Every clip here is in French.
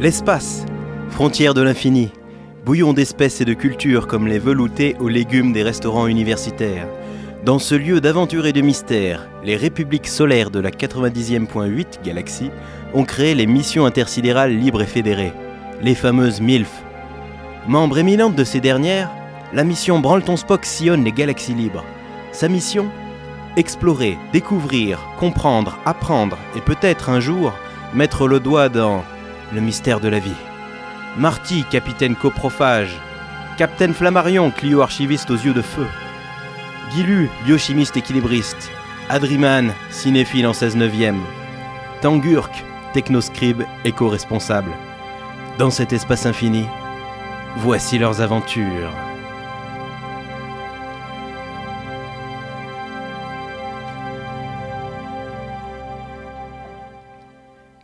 L'espace, frontière de l'infini, bouillon d'espèces et de cultures comme les veloutés aux légumes des restaurants universitaires. Dans ce lieu d'aventure et de mystère, les républiques solaires de la 90e.8 galaxie ont créé les missions intersidérales libres et fédérées, les fameuses MILF. Membre éminente de ces dernières, la mission Branleton Spock sillonne les galaxies libres. Sa mission Explorer, découvrir, comprendre, apprendre et peut-être un jour mettre le doigt dans le mystère de la vie. Marty, capitaine coprophage. Capitaine Flammarion, Clio archiviste aux yeux de feu. Guilu, biochimiste équilibriste. Adriman, cinéphile en 16 neuvième. Tangurk, technoscribe éco-responsable. Dans cet espace infini, voici leurs aventures.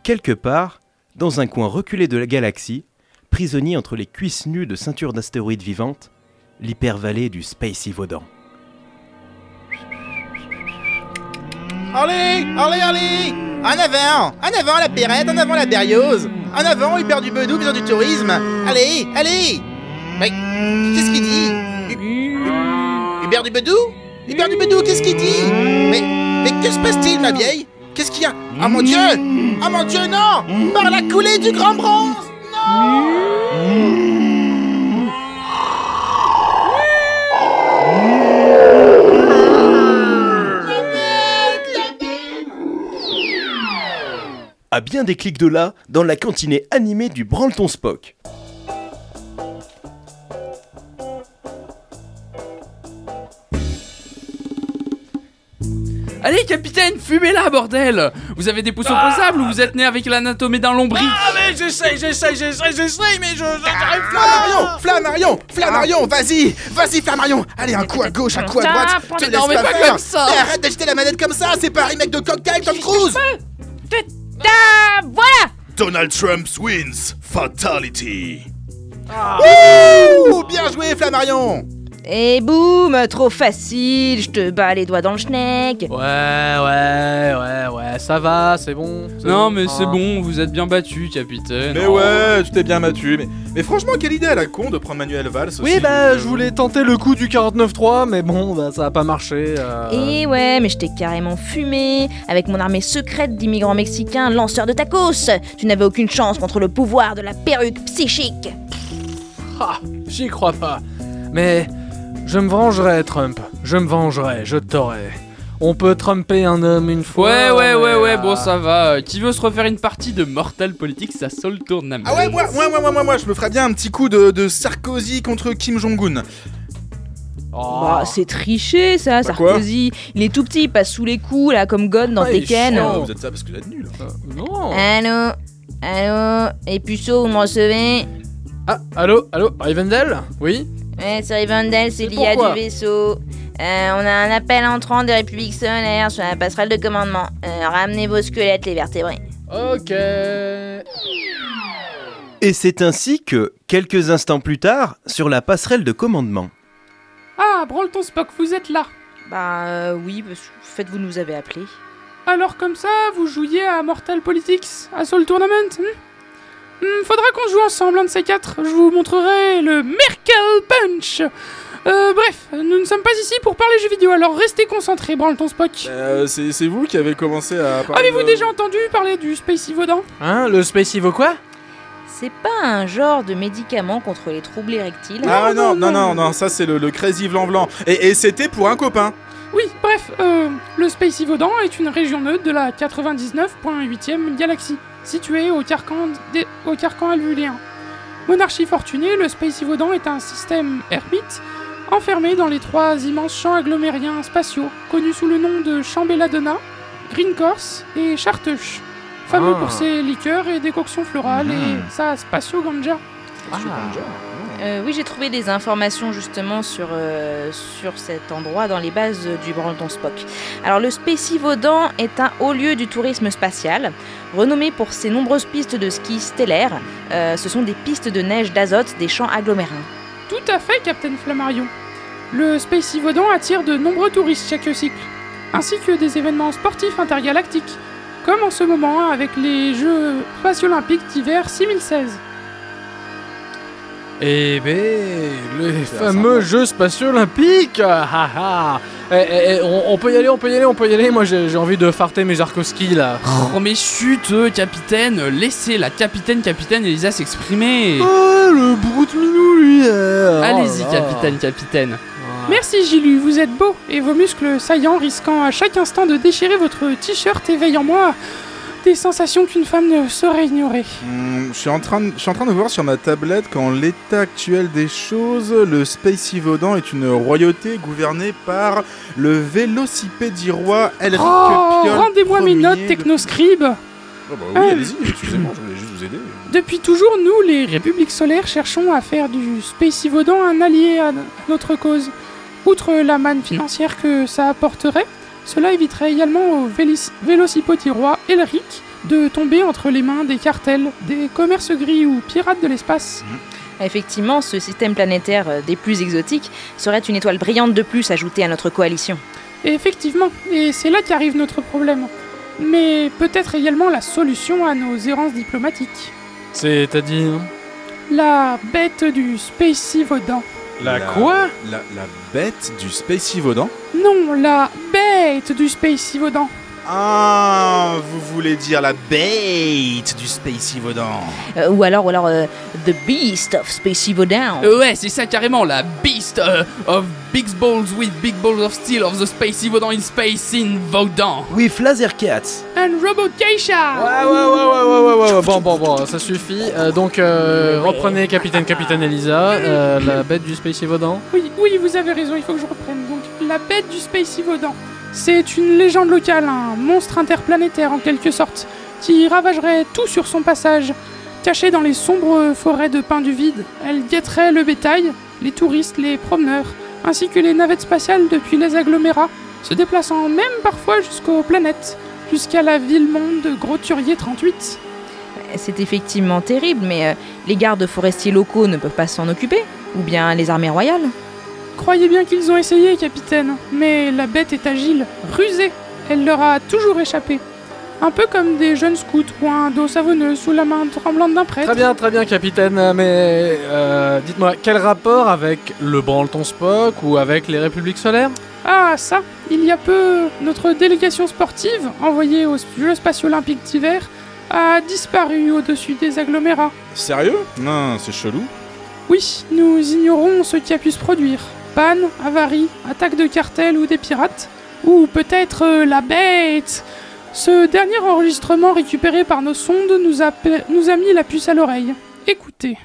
Quelque part, dans un coin reculé de la galaxie, prisonnier entre les cuisses nues de ceintures d'astéroïdes vivantes, l'hypervallée du Space Vaudan. Allez, allez, allez En avant En avant la pérette, en avant la berriose En avant Hubert du Bedou, besoin du tourisme. Allez, allez. Mais qu'est-ce qu'il dit? Hu- Hubert du Bedou? Hubert du Bedou, qu'est-ce qu'il dit? Mais, mais que se passe-t-il, ma vieille? Qu'est-ce qu'il y a? Ah mon dieu! Ah mon dieu, non! Par la coulée du grand bronze! À bien des clics de là, dans la cantinée animée du Branleton Spock. Allez, capitaine, fumez-la, bordel. Vous avez des pouces opposables ou vous êtes né avec l'anatomie d'un lombric Ah mais j'essaye, j'essaye, j'essaye, j'essaye, mais je j'arrive Flammarion Flammarion Flammarion Vas-y Vas-y, Flammarion. Allez, un coup à gauche, un coup à droite. Te non, laisse mais pas pas faire. comme ça. Et Arrête d'agiter la manette comme ça C'est pas un remake de Cocktail, Tom Cruise. Ah, voilà. Donald Trump wins. Fatality. Ouh Bien joué, Flammarion Et boum, trop facile, je te bats les doigts dans le schneck. Ouais, ouais, ouais, ouais, ça va, c'est bon. Non, mais c'est Ah. bon, vous êtes bien battu, capitaine. Mais Oh. ouais, tu t'es bien battu. Mais, mais franchement, quelle idée à la con de prendre Manuel Valls aussi. Oui, bah, je voulais tenter le coup du 49.3, mais bon, bah, ça a pas marché. euh. Et ouais, mais je t'ai carrément fumé avec mon armée secrète d'immigrants mexicains lanceurs de tacos. Tu n'avais aucune chance contre le pouvoir de la perruque psychique. Ah, j'y crois pas. Mais je me vengerai, Trump. Je me vengerai, je t'aurai. On peut trumper un homme une fois. Ouais, ouais, ouais, ouais, euh, bon, ça va. Qui veut se refaire une partie de Mortal Politics à Soul Tournament Ah ouais, moi, moi, moi, moi, moi, moi, je me ferais bien un petit coup de, de Sarkozy contre Kim Jong-un. oh. Bah, c'est triché ça, Bah Sarkozy. Il est tout petit, il passe sous les coups là, comme God dans Ah, Tekken. chiant. vous êtes ça parce que vous êtes nul. Euh, non. Allô Allô Et puceau, vous me recevez? Ah, allô, allô, Rivendell? Oui? Ouais, c'est Rivendell, c'est C'est l'IA du vaisseau. Euh, on a un appel entrant des républiques solaires sur la passerelle de commandement. Euh, ramenez vos squelettes, les vertébrés. Ok. Et c'est ainsi que, quelques instants plus tard, sur la passerelle de commandement, Ah, Branleton Spock, vous êtes là. Bah euh, oui, parce que en fait vous nous avez appelés. Alors comme ça, vous jouiez à Mortal Politics, à Soul Tournament Hmm, Faudra qu'on joue ensemble, un de ces quatre. Je vous montrerai le Merkel Punch. Euh, bref, nous ne sommes pas ici pour parler jeux vidéo, alors restez concentrés, Branleton Spock. Euh, c'est vous qui avez commencé à parler Avez-vous de- déjà entendu parler du Space Vaudan Hein, le Space Evo quoi? C'est pas un genre de médicament contre les troubles érectiles Ah non, non, non, non, ça c'est le, le Crazy Vlan Vlan. Et, et c'était pour un copain. Oui, bref, euh, le Space Vaudan est une région neutre de la 99.8e galaxie, située au carcan, au carcan alvuléen. Monarchie fortunée, le Space Vaudan est un système ermite enfermé dans les trois immenses champs agglomériens spatiaux, connus sous le nom de champ Belladonna, Green Corse et Charteuche, fameux Ah. pour ses liqueurs et décoctions florales et sa spatio ganja. Euh, oui, j'ai trouvé des informations justement sur, euh, sur cet endroit dans les bases du Brandon Spock. Alors, le Spécivaudan est un haut lieu du tourisme spatial, renommé pour ses nombreuses pistes de ski stellaires. Euh, ce sont des pistes de neige d'azote des champs agglomérins. Tout à fait, Captain Flammarion. Le Space Vaudan attire de nombreux touristes chaque cycle, ainsi que des événements sportifs intergalactiques. comme en ce moment avec les Jeux spatiaux olympiques d'hiver 6016. Eh ben, les fameux. Jeux spatiaux olympiques ah, ah, ah. Eh, eh, eh, on, on peut y aller, on peut y aller, on peut y aller. Moi, j'ai j'ai envie de farter mes Jarkowski là. Oh mais chut, euh, capitaine, laissez la capitaine, capitaine Elisa s'exprimer. Oh, le brute minou, lui euh. Allez-y, Oh là. capitaine, capitaine. Ah. Merci Gilu, vous êtes beau et vos muscles saillants risquant à chaque instant de déchirer votre t-shirt éveillent en moi des sensations qu'une femme ne saurait ignorer. Hmm, je, suis en train de, je suis en train de voir sur ma tablette qu'en l'état actuel des choses, le Space Yvaudan est une royauté gouvernée par le vélocipédi roi Elric Oh, rendez-moi mes notes technoscribe Oh bah oui, Ah. allez-y, excusez-moi, je voulais juste vous aider. Depuis toujours, nous, les Républiques solaires, cherchons à faire du Space Yvaudan un allié à notre cause. Outre la manne financière que ça apporterait, cela éviterait également au vélis- vélocipédi roi Elric de tomber entre les mains des cartels, des commerces gris ou pirates de l'espace. Effectivement, ce système planétaire euh, des plus exotiques serait une étoile brillante de plus ajoutée à notre coalition. Effectivement, et c'est là qu'arrive notre problème. Mais peut-être également la solution à nos errances diplomatiques. C'est-à-dire? La bête du Space Yvaudan. La quoi? la, la bête du Space Yvaudan Non, la bête du Space Yvaudan. Ah, vous voulez dire la bête du Space Yvaudan Euh, ou alors, ou alors euh, The Beast of Space Yvaudan. Euh, ouais, c'est ça carrément, la beast euh, of big balls with big balls of steel of the space Yvaudan in space in Vaudan. With laser cats. Un robot geisha. Ouais, ouais, ouais, ouais, ouais, ouais, ouais, bon, bon, bon, ça suffit. Euh, donc, euh, reprenez Capitaine, Capitaine Elisa, euh, la bête du Space Yvaudan. Oui, oui, vous avez raison, il faut que je reprenne. Donc, la bête du Space Yvaudan. C'est une légende locale, un monstre interplanétaire en quelque sorte, qui ravagerait tout sur son passage. Cachée dans les sombres forêts de pins du vide, elle guetterait le bétail, les touristes, les promeneurs, ainsi que les navettes spatiales depuis les agglomérats, se déplaçant même parfois jusqu'aux planètes, jusqu'à la ville-monde de Gros-Turier 38. C'est effectivement terrible, mais euh, les gardes forestiers locaux ne peuvent pas s'en occuper Ou bien les armées royales Croyez bien qu'ils ont essayé, capitaine, mais la bête est agile, rusée. Elle leur a toujours échappé. Un peu comme des jeunes scouts ou un dos savonneux sous la main tremblante d'un prêtre. Très bien, très bien, Capitaine, mais euh, dites-moi, quel rapport avec le Branleton Spock ou avec les Républiques solaires? Ah, ça Il y a peu, notre délégation sportive, envoyée aux Jeux spatiaux olympiques d'hiver, a disparu au-dessus des agglomérats. Sérieux? Non, c'est chelou. Oui, nous ignorons ce qui a pu se produire. Panne, avarie, attaque de cartel ou des pirates. Ou peut-être euh, la bête Ce dernier enregistrement récupéré par nos sondes nous a, pe- nous a mis la puce à l'oreille. Écoutez.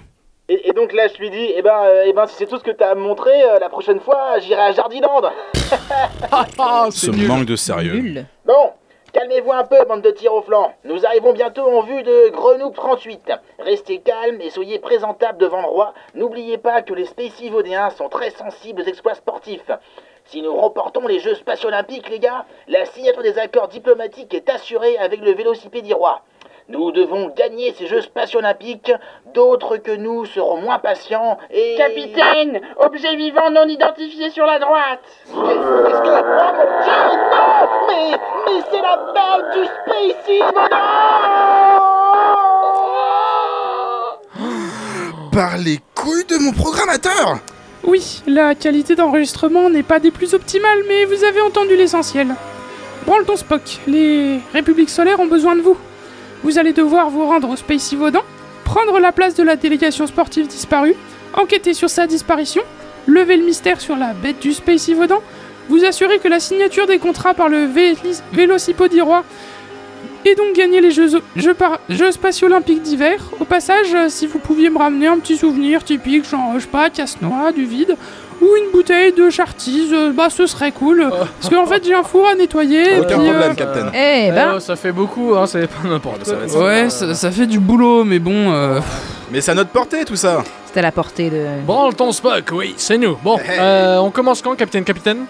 Et, et donc là, je lui dis, eh ben, euh, eh ben si c'est tout ce que t'as à me montrer, euh, la prochaine fois, j'irai à Jardiland. Ah, Ce manque de sérieux. Nul. Bon, calmez-vous un peu, bande de tirs au flanc. Nous arrivons bientôt en vue de Grenoble 38. Restez calmes et soyez présentables devant le roi. N'oubliez pas que les Spécivodéens sont très sensibles aux exploits sportifs. Si nous remportons les Jeux spatiaux olympiques, les gars, la signature des accords diplomatiques est assurée avec le vélocipédi roi. Nous devons gagner ces Jeux spatiaux olympiques. D'autres que nous seront moins patients et... Capitaine, objet vivant non identifié sur la droite. Qu'est-ce que... Oh mon dieu, non? Mais... Mais c'est la bête du Spacey Par les couilles de mon programmateur Oui, la qualité d'enregistrement n'est pas des plus optimales, mais vous avez entendu l'essentiel. Branle ton Spock, les Républiques solaires ont besoin de vous. Vous allez devoir vous rendre au Space Vaudan, prendre la place de la délégation sportive disparue, enquêter sur sa disparition, lever le mystère sur la bête du Space Vaudan, vous assurer que la signature des contrats par le Vélocipédi Roi et donc gagner les Jeux, jeux, par- Jeux spatiaux olympiques d'hiver. Au passage, euh, si vous pouviez me ramener un petit souvenir typique, genre, je sais pas, casse-noix, du vide, ou une bouteille de chartise, euh, bah ce serait cool. Parce qu'en fait, j'ai un four à nettoyer. et Aucun puis, problème, euh, Captain. Eh Eh ben, oh, ça fait beaucoup, hein, c'est pas n'importe Ça quoi. Ouais, ça, ça fait du boulot, mais bon. euh, Mais c'est à notre portée tout ça c'est à la portée de. Branleton Spock, oui, c'est nous. Bon, euh, on commence quand, Capitaine, Capitaine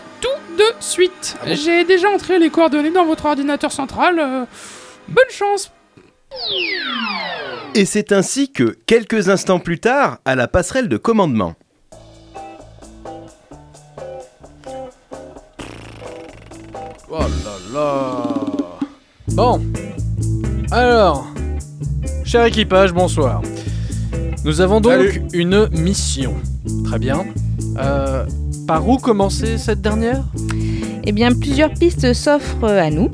de suite. J'ai déjà entré les coordonnées dans votre ordinateur central. euh, bonne chance. Et c'est ainsi que, quelques instants plus tard, à la passerelle de commandement. Oh là là Bon. Alors, cher équipage, bonsoir. Nous avons donc Salut. une mission. Très bien. Euh, par où commencer cette dernière? Eh bien, plusieurs pistes s'offrent à nous.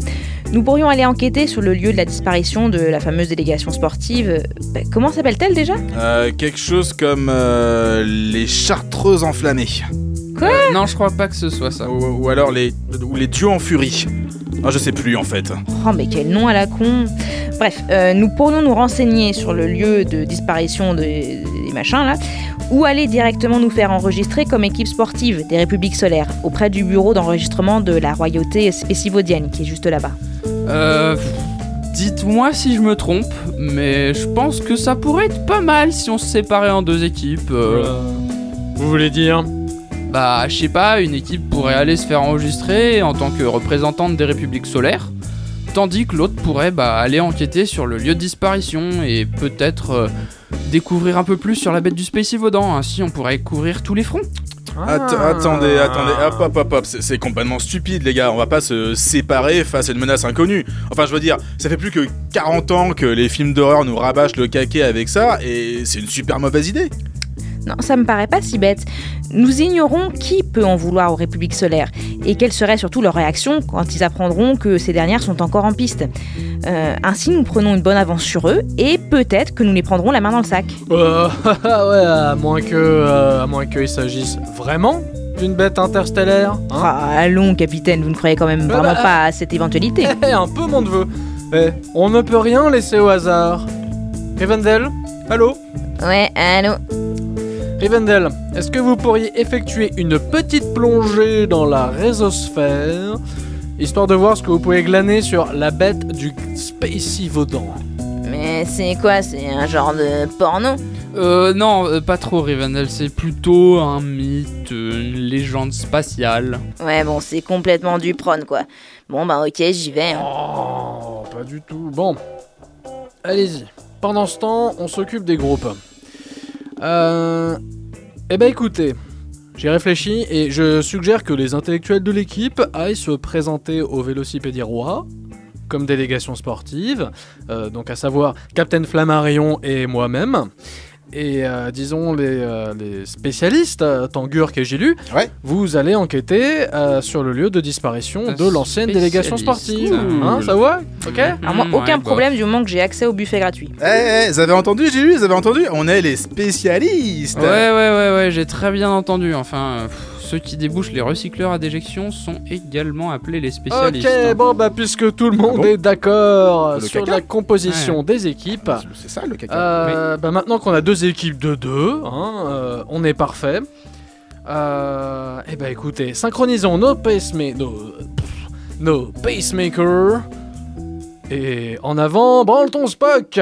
Nous pourrions aller enquêter sur le lieu de la disparition de la fameuse délégation sportive. Euh, bah, comment s'appelle-t-elle déjà? Euh, quelque chose comme euh, les chartreuses enflammées. Quoi? Euh, Non, je crois pas que ce soit ça. Ou, ou alors les, ou les dieux en furie. Ah, je sais plus en fait. Oh, mais quel nom à la con Bref, euh, nous pourrions nous renseigner sur le lieu de disparition des, des machins là, ou aller directement nous faire enregistrer comme équipe sportive des Républiques solaires auprès du bureau d'enregistrement de la royauté spécivodienne qui est juste là-bas. Euh. Dites-moi si je me trompe, mais je pense que ça pourrait être pas mal si on se séparait en deux équipes. euh. Vous voulez dire Bah, je sais pas, une équipe pourrait aller se faire enregistrer en tant que représentante des républiques solaires, tandis que l'autre pourrait bah, aller enquêter sur le lieu de disparition et peut-être euh, découvrir un peu plus sur la bête du Spacey-Vaudan. Ainsi, on pourrait couvrir tous les fronts. Att- Ah. attendez, attendez, hop, hop, hop, hop, c'est c'est complètement stupide, les gars. On va pas se séparer face à une menace inconnue. Enfin, je veux dire, ça fait plus que 40 ans que les films d'horreur nous rabâchent le caquet avec ça, et c'est une super mauvaise idée. Non, ça me paraît pas si bête. Nous ignorons qui peut en vouloir aux Républiques solaires et quelle serait surtout leur réaction quand ils apprendront que ces dernières sont encore en piste. Euh, ainsi, nous prenons une bonne avance sur eux et peut-être que nous les prendrons la main dans le sac. Euh, ouais, à moins que, euh, à moins qu'il s'agisse vraiment d'une bête interstellaire. Hein Ah, allons, capitaine, vous ne croyez quand même Ah vraiment bah, pas à cette éventualité. Eh, un peu mon neveu. Eh, on ne peut rien laisser au hasard. Rivendell Allô? Ouais, allô? Rivendell, est-ce que vous pourriez effectuer une petite plongée dans la résosphère, histoire de voir ce que vous pouvez glaner sur la bête du Spacey Vaudan Mais c'est quoi? C'est un genre de porno? Euh, non, euh, pas trop, Rivendell, c'est plutôt un mythe, une légende spatiale. Ouais, bon, c'est complètement du prône, quoi. Bon, bah ok, j'y vais. hein. Oh, pas du tout. Bon, allez-y. Pendant ce temps, on s'occupe des groupes. Euh... Eh ben écoutez, j'ai réfléchi et je suggère que les intellectuels de l'équipe aillent se présenter au Vélocipédie Roi comme délégation sportive, euh, donc à savoir Captain Flammarion et moi-même. Et euh, disons les, euh, les spécialistes, euh, Tangurk et Gilu, Ouais. vous allez enquêter euh, sur le lieu de disparition Un de l'ancienne délégation sportive. Cool. Hein, ça va? Ok Alors moi, Hmm, aucun ouais, problème du moment que j'ai accès au buffet gratuit. Eh, eh, vous avez entendu, j'ai lu, vous avez entendu? On est les spécialistes Ouais, ouais, ouais, ouais, j'ai très bien entendu. Enfin, euh, pff, ceux qui débouchent les recycleurs à déjection sont également appelés les spécialistes. Ok, bon bah puisque tout le monde Ah bon est d'accord sur caca la composition des équipes, C'est ça le caca. euh, bah, maintenant qu'on a deux équipes de deux, hein, euh, on est parfait. Euh, et bah écoutez, synchronisons nos pacemakers, nos, nos pacemakers, et en avant, branle ton Spock.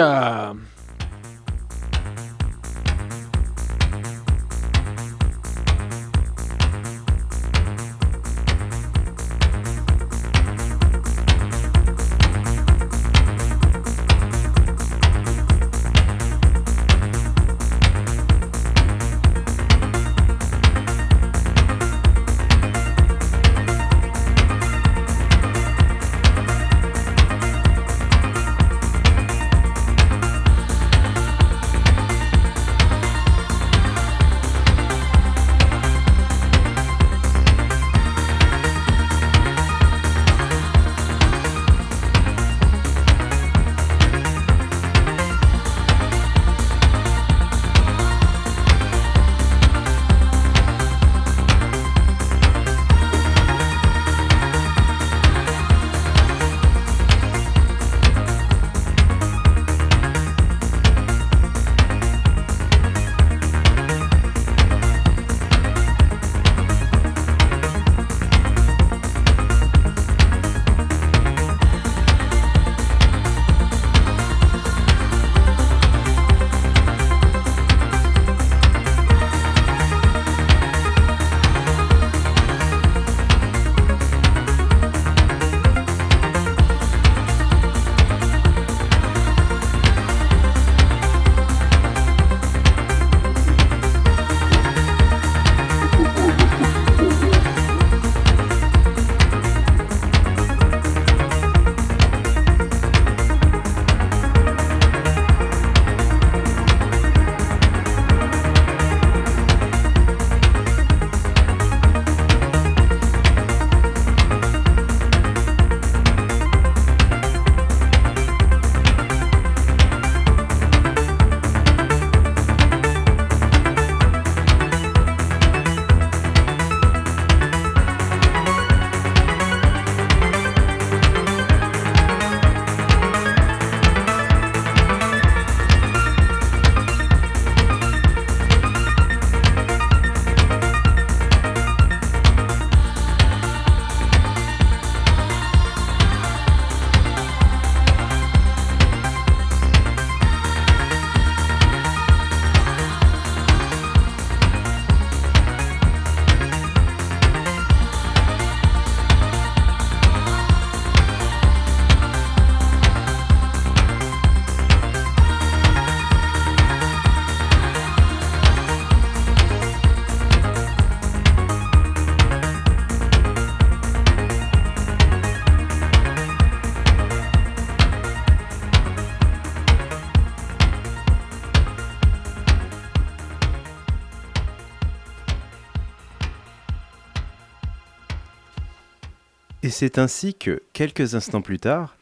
C'est ainsi que, quelques instants plus tard,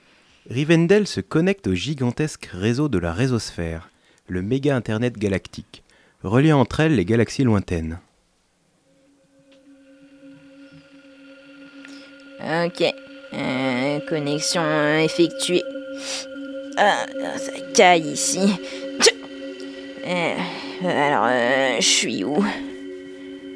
Rivendell se connecte au gigantesque réseau de la résosphère, le méga Internet galactique, reliant entre elles les galaxies lointaines. Ok. Euh, connexion effectuée. Ah, ça caille ici. Euh, alors, euh, je suis où?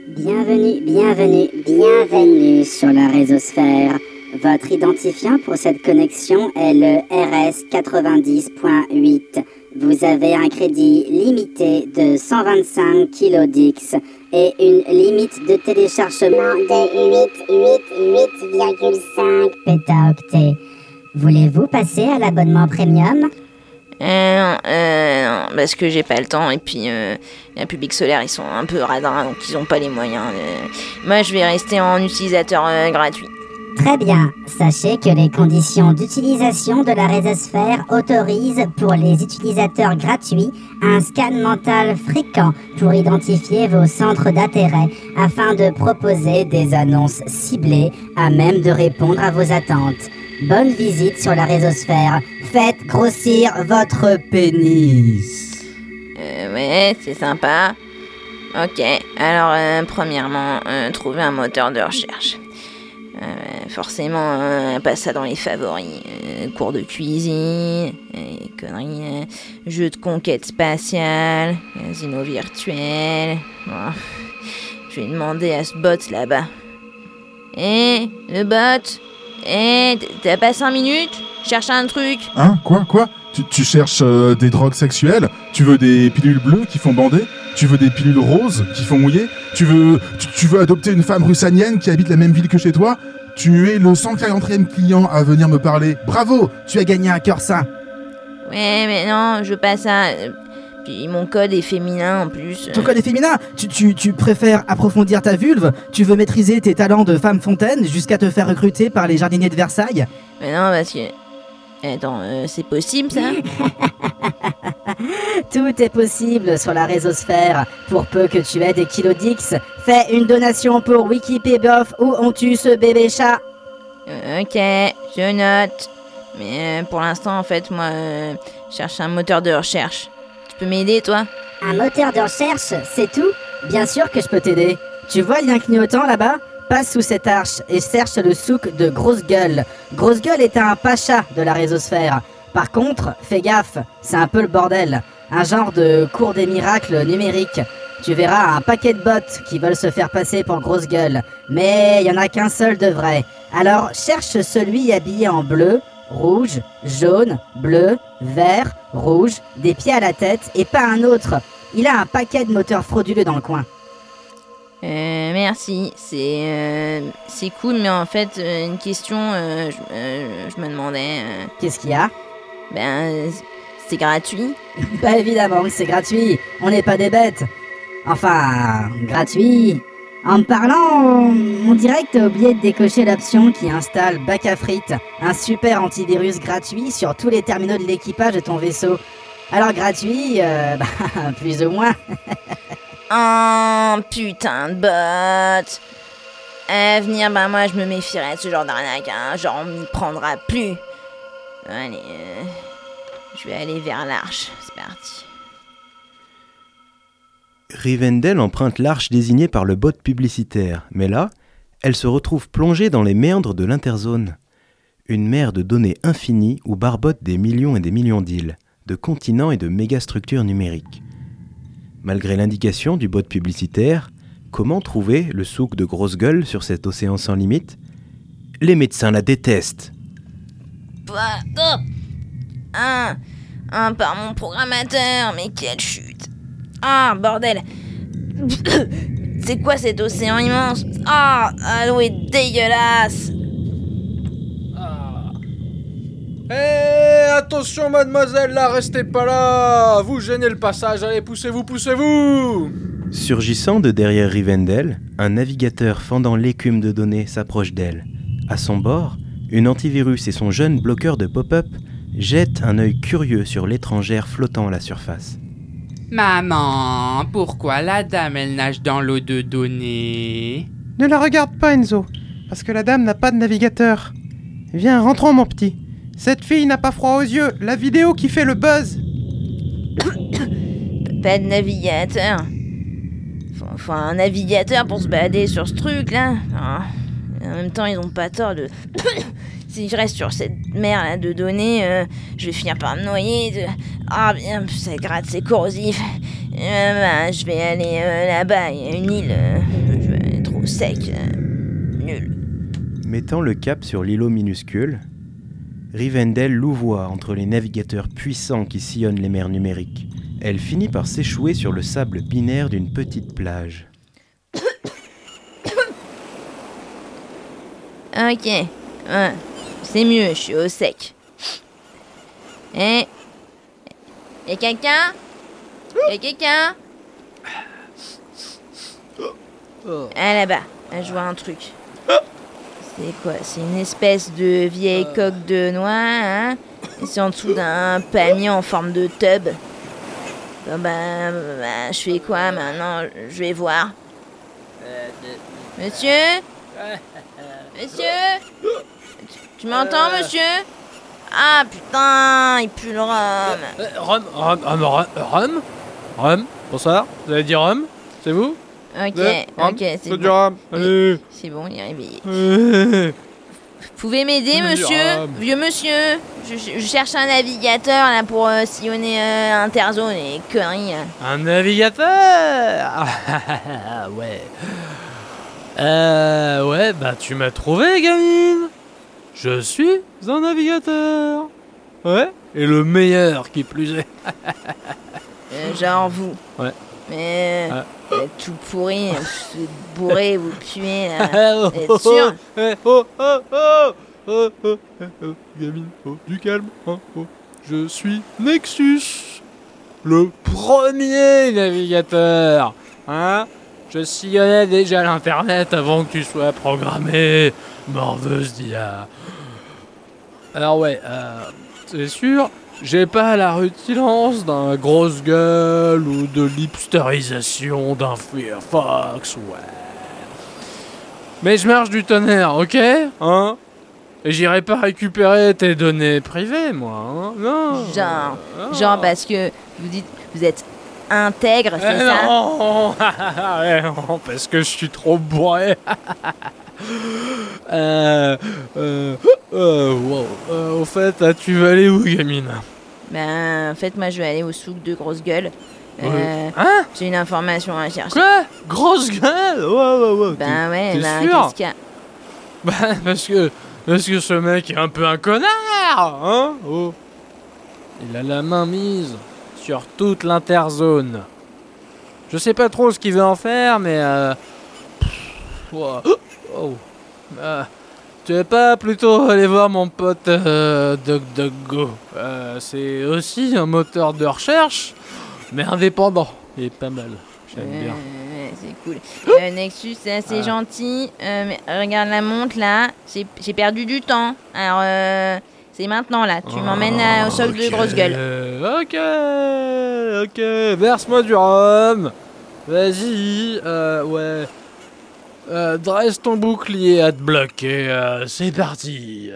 Bienvenue, bienvenue, bienvenue sur la résosphère. Votre identifiant pour cette connexion est le RS90.8. Vous avez un crédit limité de 125 kilodix et une limite de téléchargement de 888,5 pétaoctets. Voulez-vous passer à l'abonnement premium? Euh, euh, parce que j'ai pas le temps et puis euh, un public solaire ils sont un peu radins donc ils ont pas les moyens. Moi je vais rester en utilisateur euh, gratuit. Très bien. Sachez que les conditions d'utilisation de la résosphère autorisent pour les utilisateurs gratuits un scan mental fréquent pour identifier vos centres d'intérêt afin de proposer des annonces ciblées à même de répondre à vos attentes. Bonne visite sur la résosphère. Faites grossir votre pénis. Euh, ouais, c'est sympa. Ok, alors euh, premièrement, euh, trouver un moteur de recherche. Euh, forcément, pas ça dans les favoris. Cours de cuisine, conneries, jeux de conquête spatiale, casino virtuel. Je vais demander à ce bot là-bas. Eh, le bot? Eh, t'as pas 5 minutes? Cherche un truc. Hein? Quoi Quoi? Tu, tu cherches euh, des drogues sexuelles? Tu veux des pilules bleues qui font bander? Tu veux des pilules roses qui font mouiller? Tu veux tu, tu veux adopter une femme russanienne qui habite la même ville que chez toi? Tu es le 140e client à venir me parler. Bravo! Tu as gagné un cœur sain. Ouais, mais non, je veux pas ça. Puis mon code est féminin en plus. Ton code est féminin tu, tu, tu préfères approfondir ta vulve? Tu veux maîtriser tes talents de femme fontaine jusqu'à te faire recruter par les jardiniers de Versailles? Mais non, parce que. Attends, euh, c'est possible ça? Tout est possible sur la résosphère. Pour peu que tu aies des kilodix, fais une donation pour Wikipédia où on tue ce bébé chat. Euh, Ok, je note. Mais euh, pour l'instant, en fait, moi, euh, je cherche un moteur de recherche. Tu peux m'aider, toi Un moteur de recherche, c'est tout Bien sûr que je peux t'aider. Tu vois le lien clignotant là-bas Passe sous cette arche et cherche le souk de Grosse Gueule. Grosse Gueule est un pacha de la résosphère. Par contre, fais gaffe, c'est un peu le bordel. Un genre de cours des miracles numérique. Tu verras un paquet de bots qui veulent se faire passer pour Grosse Gueule. Mais il y en a qu'un seul de vrai. Alors cherche celui habillé en bleu, rouge, jaune, bleu, vert, rouge, des pieds à la tête et pas un autre. Il a un paquet de moteurs frauduleux dans le coin. Euh, merci, c'est euh, c'est cool, mais en fait, euh, une question, euh, je, euh, je me demandais. Qu'est-ce qu'il y a? ben, c'est gratuit? Bah évidemment que c'est gratuit, on n'est pas des bêtes. Enfin, gratuit. En me parlant, on, on dirait que t'as oublié de décocher l'option qui installe Bac un super antivirus gratuit sur tous les terminaux de l'équipage de ton vaisseau. Alors gratuit, euh, bah, plus ou moins. Oh putain de bot À venir, bah moi je me méfierais de ce genre d'arnaque, hein. genre on m'y prendra plus. Allez, euh, je vais aller vers l'arche, c'est parti. Rivendell emprunte l'arche désignée par le bot publicitaire, mais là, elle se retrouve plongée dans les méandres de l'interzone. Une mer de données infinies où barbotent des millions et des millions d'îles, de continents et de mégastructures numériques. Malgré l'indication du bot publicitaire, comment trouver le souk de grosse gueule sur cet océan sans limite? Les médecins la détestent. Bah, oh un, un par mon programmateur, mais quelle chute Ah, bordel. C'est quoi cet océan immense? Ah, ah, l'eau est dégueulasse. Eh, attention mademoiselle, là, restez pas là. Vous gênez le passage, allez, poussez-vous, poussez-vous. Surgissant de derrière Rivendell, un navigateur fendant l'écume de données s'approche d'elle. À son bord, une antivirus et son jeune bloqueur de pop-up jettent un œil curieux sur l'étrangère flottant à la surface. Maman, pourquoi la dame elle nage dans l'eau de données Ne la regarde pas, Enzo. parce que la dame n'a pas de navigateur. Viens, rentrons mon petit. Cette fille n'a pas froid aux yeux, la vidéo qui fait le buzz. Pas de navigateur. Faut, faut un navigateur pour se balader sur ce truc là. Ah. En même temps, ils ont pas tort de. Si je reste sur cette mer là de données, euh, je vais finir par me noyer. De... Ah bien, ça gratte, c'est corrosif. Euh, bah, je vais aller euh, là-bas, il y a une île. je vais aller trop sec. nul. Mettant le cap sur l'îlot minuscule, Rivendell louvoie entre les navigateurs puissants qui sillonnent les mers numériques. Elle finit par s'échouer sur le sable binaire d'une petite plage. Ok, ouais, c'est mieux, je suis au sec. Eh Y'a quelqu'un? Y'a quelqu'un? Ah là-bas, là, je vois un truc. C'est quoi? C'est une espèce de vieille coque de noix, hein? Et C'est en dessous d'un palmier en forme de tub. Bon ben, je fais quoi maintenant? Je vais voir. Monsieur? Monsieur? Tu, m'entends, monsieur? Ah putain, il pue le rhum. Euh, Rhum, rhum, rhum, rhum, rhum, rhum, bonsoir, vous avez dit rhum? C'est vous? Ok, rhum, ok, c'est bon. du rhum, allez. C'est bon, il est réveillé. Euh, Vous pouvez m'aider, monsieur? Vieux monsieur? Je, cherche un navigateur là pour euh, sillonner euh, Interzone et conneries. hein. Un navigateur? Ouais. Euh, ouais, bah tu m'as trouvé, gamine Je suis un navigateur Ouais, et le meilleur qui plus est. Euh, genre vous. Ouais. Mais euh, Ah. vous êtes tout pourri, vous êtes bourré, vous puez Ah, là. oh, Vous êtes oh, sûr oh, eh, oh, oh, oh, oh, oh, eh, oh, gamine, oh, du calme, hein, oh. Je suis Nexus, le premier navigateur, hein Je sillonnais déjà l'internet avant que tu sois programmé, morveuse d'IA. Alors ouais, euh, c'est sûr, j'ai pas la rutilance d'un grosse gueule ou de l'hipsterisation d'un Firefox, ouais. Mais je marche du tonnerre, ok? Hein? Et j'irai pas récupérer tes données privées, moi, hein? Non Genre, Ah. genre parce que vous dites, vous êtes intègre, c'est Eh ça non. Eh non, parce que je suis trop bourré. Euh... Euh... euh, wow. Au fait, là, tu vas aller où, gamine? Ben, en fait, moi, je vais aller au souk de grosse gueule. Euh. Hein? J'ai une information à chercher. Quoi? Grosse gueule? Ouais, ouais, ouais. Ben ouais, t'es ben sûr? qu'est-ce qu'il y a? Bah, parce que... Parce que ce mec est un peu un connard, hein? Oh. Il a la main mise sur toute l'interzone. Je sais pas trop ce qu'il veut en faire, mais... Euh... ouah, Oh. Euh, tu veux pas plutôt aller voir mon pote euh, DuckDuckGo euh, C'est aussi un moteur de recherche, mais indépendant. Il est pas mal. J'aime bien. c'est cool. Euh, Nexus, c'est assez Ah. gentil. mais regarde la montre là. J'ai perdu du temps. Alors, c'est maintenant là. Tu m'emmènes à- au sol de grosse gueule. Euh, ok, ok, verse-moi du rhum. Vas-y, euh, ouais. Euh, dresse ton bouclier à te bloquer. euh, c'est parti.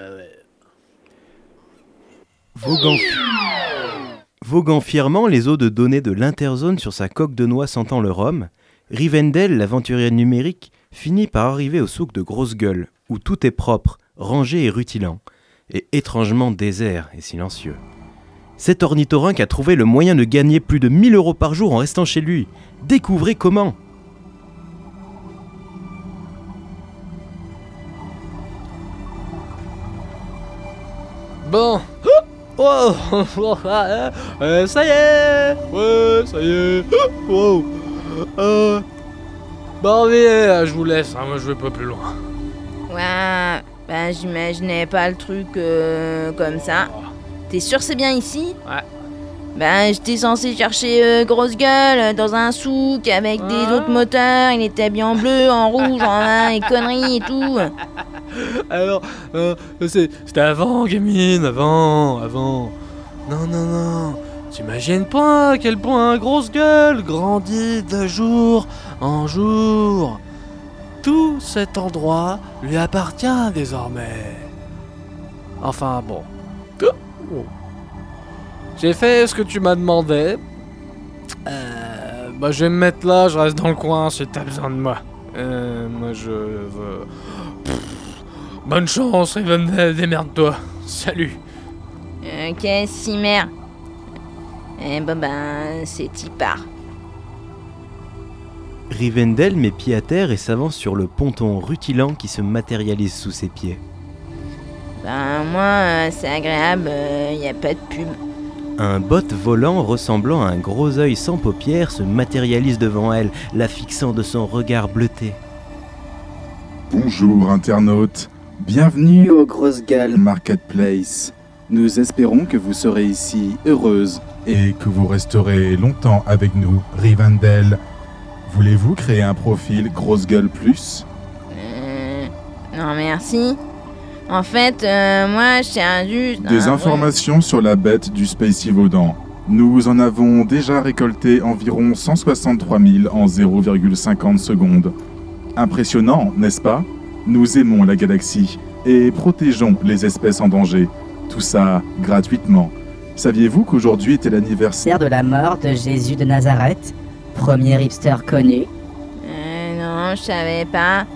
Voguant fièrement les eaux de données de l'interzone sur sa coque de noix sentant le rhum, Rivendell, l'aventurier numérique, finit par arriver au souk de grosse gueule, où tout est propre, rangé et rutilant, et étrangement désert et silencieux. Cet ornithorynque a trouvé le moyen de gagner plus de 1000 euros par jour en restant chez lui. Découvrez comment Bon. Oh, oh, ah, euh, ça y est. Ouais, ça y est. Wow. Euh, bon, mais euh, je vous laisse. hein, moi, je vais pas plus loin. Ouais, ben j'imaginais pas le truc euh, comme ça. T'es sûr c'est bien ici? Ouais. Ben j'étais censé chercher euh, grosse gueule euh, dans un souk avec des autres moteurs. Il était bien en bleu, en rouge, en vin et conneries et tout. Alors, euh, c'était avant, gamine, avant, avant. Non, non, non. T'imagines pas à quel point grosse gueule grandit de jour en jour. Tout cet endroit lui appartient désormais. Enfin bon. Oh. J'ai fait ce que tu m'as demandé. Euh, bah je vais me mettre là, je reste dans le coin si t'as besoin de moi. Euh, moi je veux... Bonne chance, Rivendell, démerde-toi. Salut. Ok, Cimer. Eh bon ben, c'est y part. Rivendell met pied à terre et s'avance sur le ponton rutilant qui se matérialise sous ses pieds. Ben moi, euh, c'est agréable, il y a pas de pub. Un bot volant ressemblant à un gros œil sans paupières se matérialise devant elle, la fixant de son regard bleuté. Bonjour internautes, bienvenue au Grosse Gueule Marketplace. Nous espérons que vous serez ici heureuse et que vous resterez longtemps avec nous, Rivendell. Voulez-vous créer un profil Grosse Gueule Plus? Euh, non merci. En fait, euh, moi, je tiens juste... Des un- informations sur la bête du Space Vaudan. Nous en avons déjà récolté environ 163 000 en 0,50 secondes. Impressionnant, n'est-ce pas? Nous aimons la galaxie et protégeons les espèces en danger. Tout ça gratuitement. Saviez-vous qu'aujourd'hui était l'anniversaire de la mort de Jésus de Nazareth, premier hipster connu. Euh, non, je savais pas.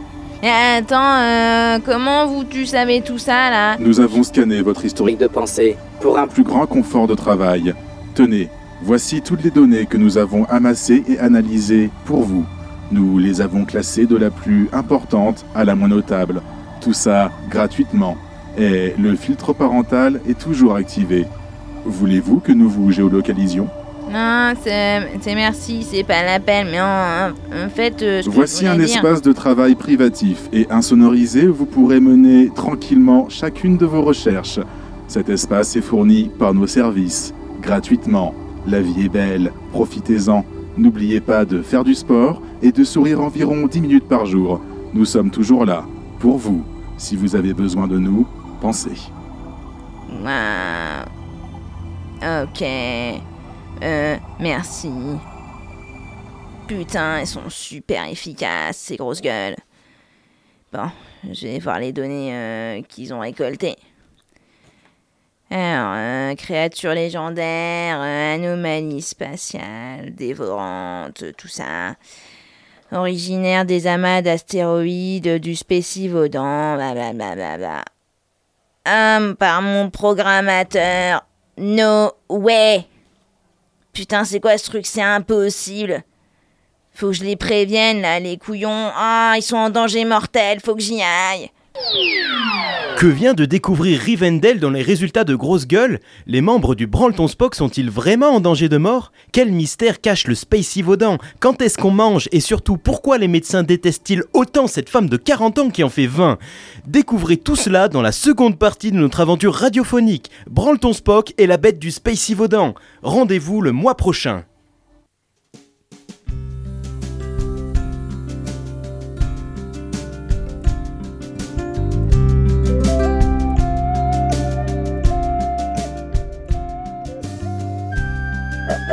Et attends, euh, comment vous, tu savais tout ça, là Nous avons scanné votre historique de pensée pour un plus grand confort de travail. Tenez, voici toutes les données que nous avons amassées et analysées pour vous. Nous les avons classées de la plus importante à la moins notable. Tout ça gratuitement. Et le filtre parental est toujours activé. Voulez-vous que nous vous géolocalisions? Non, c'est merci, c'est pas la peine, mais en, en fait... euh, je Voici un dire- espace de travail privatif et insonorisé où vous pourrez mener tranquillement chacune de vos recherches. Cet espace est fourni par nos services, gratuitement. La vie est belle, profitez-en. N'oubliez pas de faire du sport et de sourire environ 10 minutes par jour. Nous sommes toujours là, pour vous. Si vous avez besoin de nous, pensez. Ok. Euh, merci. Putain, elles sont super efficaces, ces grosses gueules. Bon, je vais voir les données euh, qu'ils ont récoltées. Alors, euh, créatures légendaires, euh, anomalies spatiales, dévorantes, tout ça. Originaire des amas d'astéroïdes, du spécivaudan, blablabla. Hum, par mon programmateur. No way. Putain, c'est quoi ce truc? C'est impossible. Faut que je les prévienne, là, les couillons. Ah, ils sont en danger mortel, faut que j'y aille. Que vient de découvrir Rivendell dans les résultats de Grosse Gueule? Les membres du Branleton Spock sont-ils vraiment en danger de mort? Quel mystère cache le Spacey Vaudan Quand est-ce qu'on mange? Et surtout, pourquoi les médecins détestent-ils autant cette femme de 40 ans qui en fait 20 Découvrez tout cela dans la seconde partie de notre aventure radiophonique. Branleton Spock et la bête du Spacey Vaudan. Rendez-vous le mois prochain.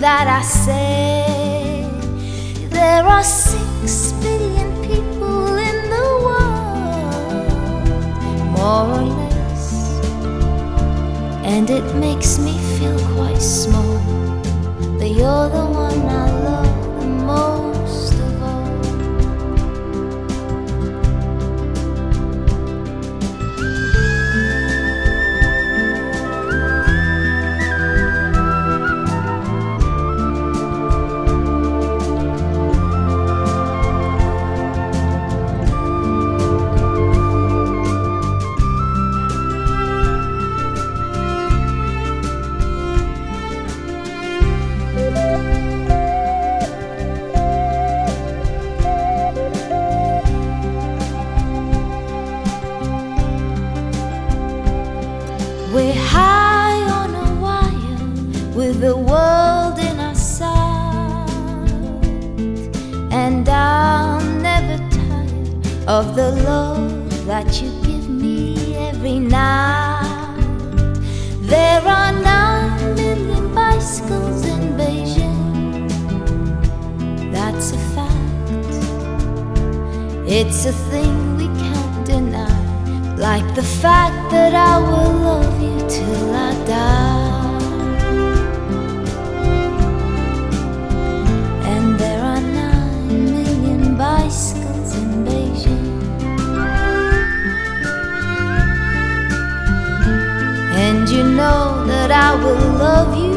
That I say. There are six billion people in the world, more or less, and it makes me feel quite small. But you're the one I of the love that you give me every night. There are nine million bicycles in Beijing. That's a fact. It's a thing we can't deny. Like the fact that I will love you till I die. I will love you.